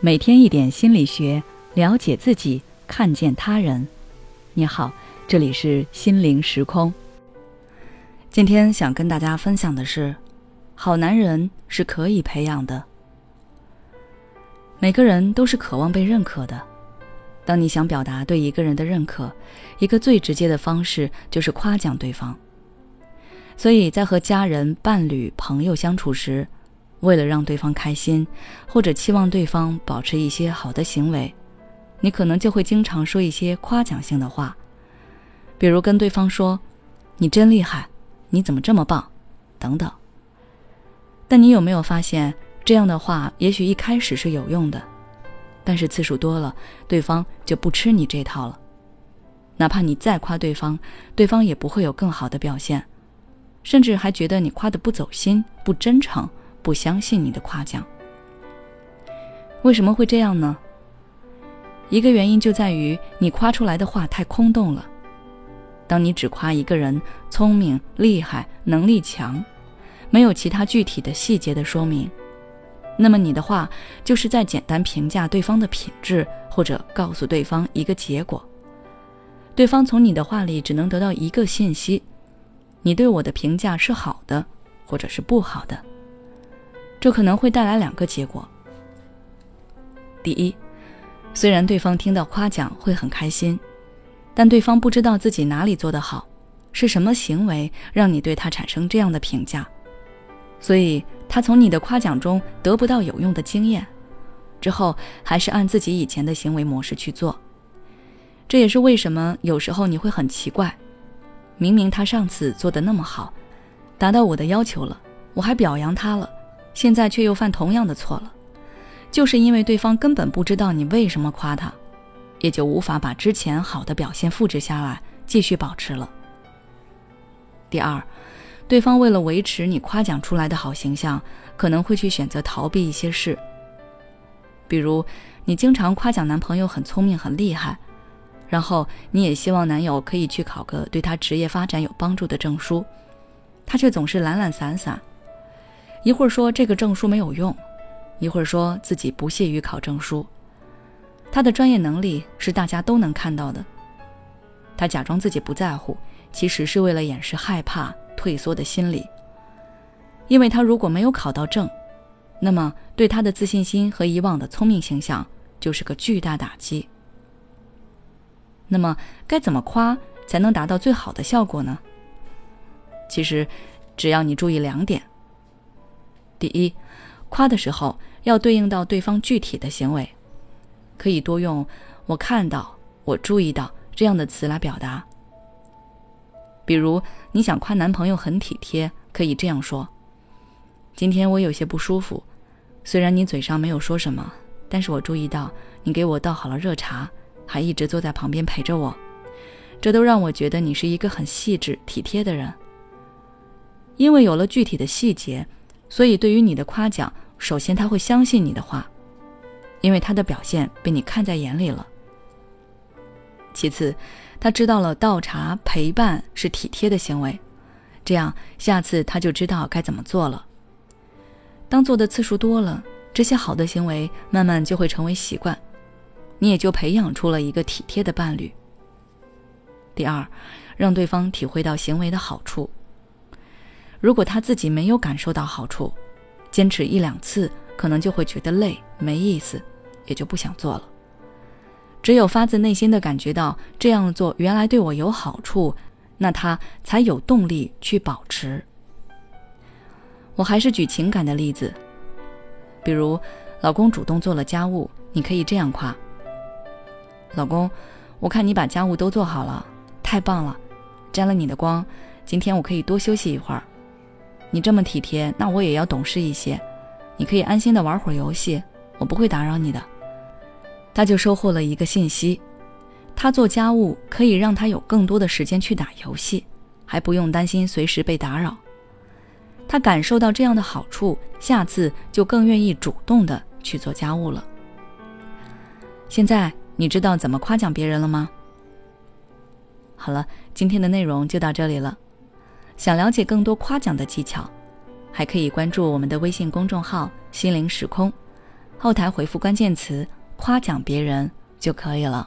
每天一点心理学，了解自己，看见他人。你好，这里是心灵时空。今天想跟大家分享的是，好男人是可以培养的。每个人都是渴望被认可的。当你想表达对一个人的认可，一个最直接的方式就是夸奖对方。所以在和家人、伴侣、朋友相处时，为了让对方开心，或者期望对方保持一些好的行为，你可能就会经常说一些夸奖性的话，比如跟对方说：“你真厉害，你怎么这么棒？”等等。但你有没有发现，这样的话也许一开始是有用的，但是次数多了，对方就不吃你这套了。哪怕你再夸对方，对方也不会有更好的表现，甚至还觉得你夸的不走心、不真诚。不相信你的夸奖，为什么会这样呢？一个原因就在于你夸出来的话太空洞了。当你只夸一个人聪明、厉害、能力强，没有其他具体的细节的说明，那么你的话就是在简单评价对方的品质，或者告诉对方一个结果。对方从你的话里只能得到一个信息：你对我的评价是好的，或者是不好的。这可能会带来两个结果。第一，虽然对方听到夸奖会很开心，但对方不知道自己哪里做得好，是什么行为让你对他产生这样的评价，所以他从你的夸奖中得不到有用的经验，之后还是按自己以前的行为模式去做。这也是为什么有时候你会很奇怪，明明他上次做的那么好，达到我的要求了，我还表扬他了。现在却又犯同样的错了，就是因为对方根本不知道你为什么夸他，也就无法把之前好的表现复制下来，继续保持了。第二，对方为了维持你夸奖出来的好形象，可能会去选择逃避一些事。比如，你经常夸奖男朋友很聪明、很厉害，然后你也希望男友可以去考个对他职业发展有帮助的证书，他却总是懒懒散散。一会儿说这个证书没有用，一会儿说自己不屑于考证书。他的专业能力是大家都能看到的。他假装自己不在乎，其实是为了掩饰害怕、退缩的心理。因为他如果没有考到证，那么对他的自信心和以往的聪明形象就是个巨大打击。那么该怎么夸才能达到最好的效果呢？其实，只要你注意两点。第一，夸的时候要对应到对方具体的行为，可以多用“我看到”“我注意到”这样的词来表达。比如，你想夸男朋友很体贴，可以这样说：“今天我有些不舒服，虽然你嘴上没有说什么，但是我注意到你给我倒好了热茶，还一直坐在旁边陪着我，这都让我觉得你是一个很细致体贴的人。因为有了具体的细节。”所以，对于你的夸奖，首先他会相信你的话，因为他的表现被你看在眼里了。其次，他知道了倒茶陪伴是体贴的行为，这样下次他就知道该怎么做了。当做的次数多了，这些好的行为慢慢就会成为习惯，你也就培养出了一个体贴的伴侣。第二，让对方体会到行为的好处。如果他自己没有感受到好处，坚持一两次可能就会觉得累、没意思，也就不想做了。只有发自内心的感觉到这样做原来对我有好处，那他才有动力去保持。我还是举情感的例子，比如老公主动做了家务，你可以这样夸：“老公，我看你把家务都做好了，太棒了，沾了你的光，今天我可以多休息一会儿。”你这么体贴，那我也要懂事一些。你可以安心的玩会儿游戏，我不会打扰你的。他就收获了一个信息：他做家务可以让他有更多的时间去打游戏，还不用担心随时被打扰。他感受到这样的好处，下次就更愿意主动的去做家务了。现在你知道怎么夸奖别人了吗？好了，今天的内容就到这里了。想了解更多夸奖的技巧，还可以关注我们的微信公众号“心灵时空”，后台回复关键词“夸奖别人”就可以了。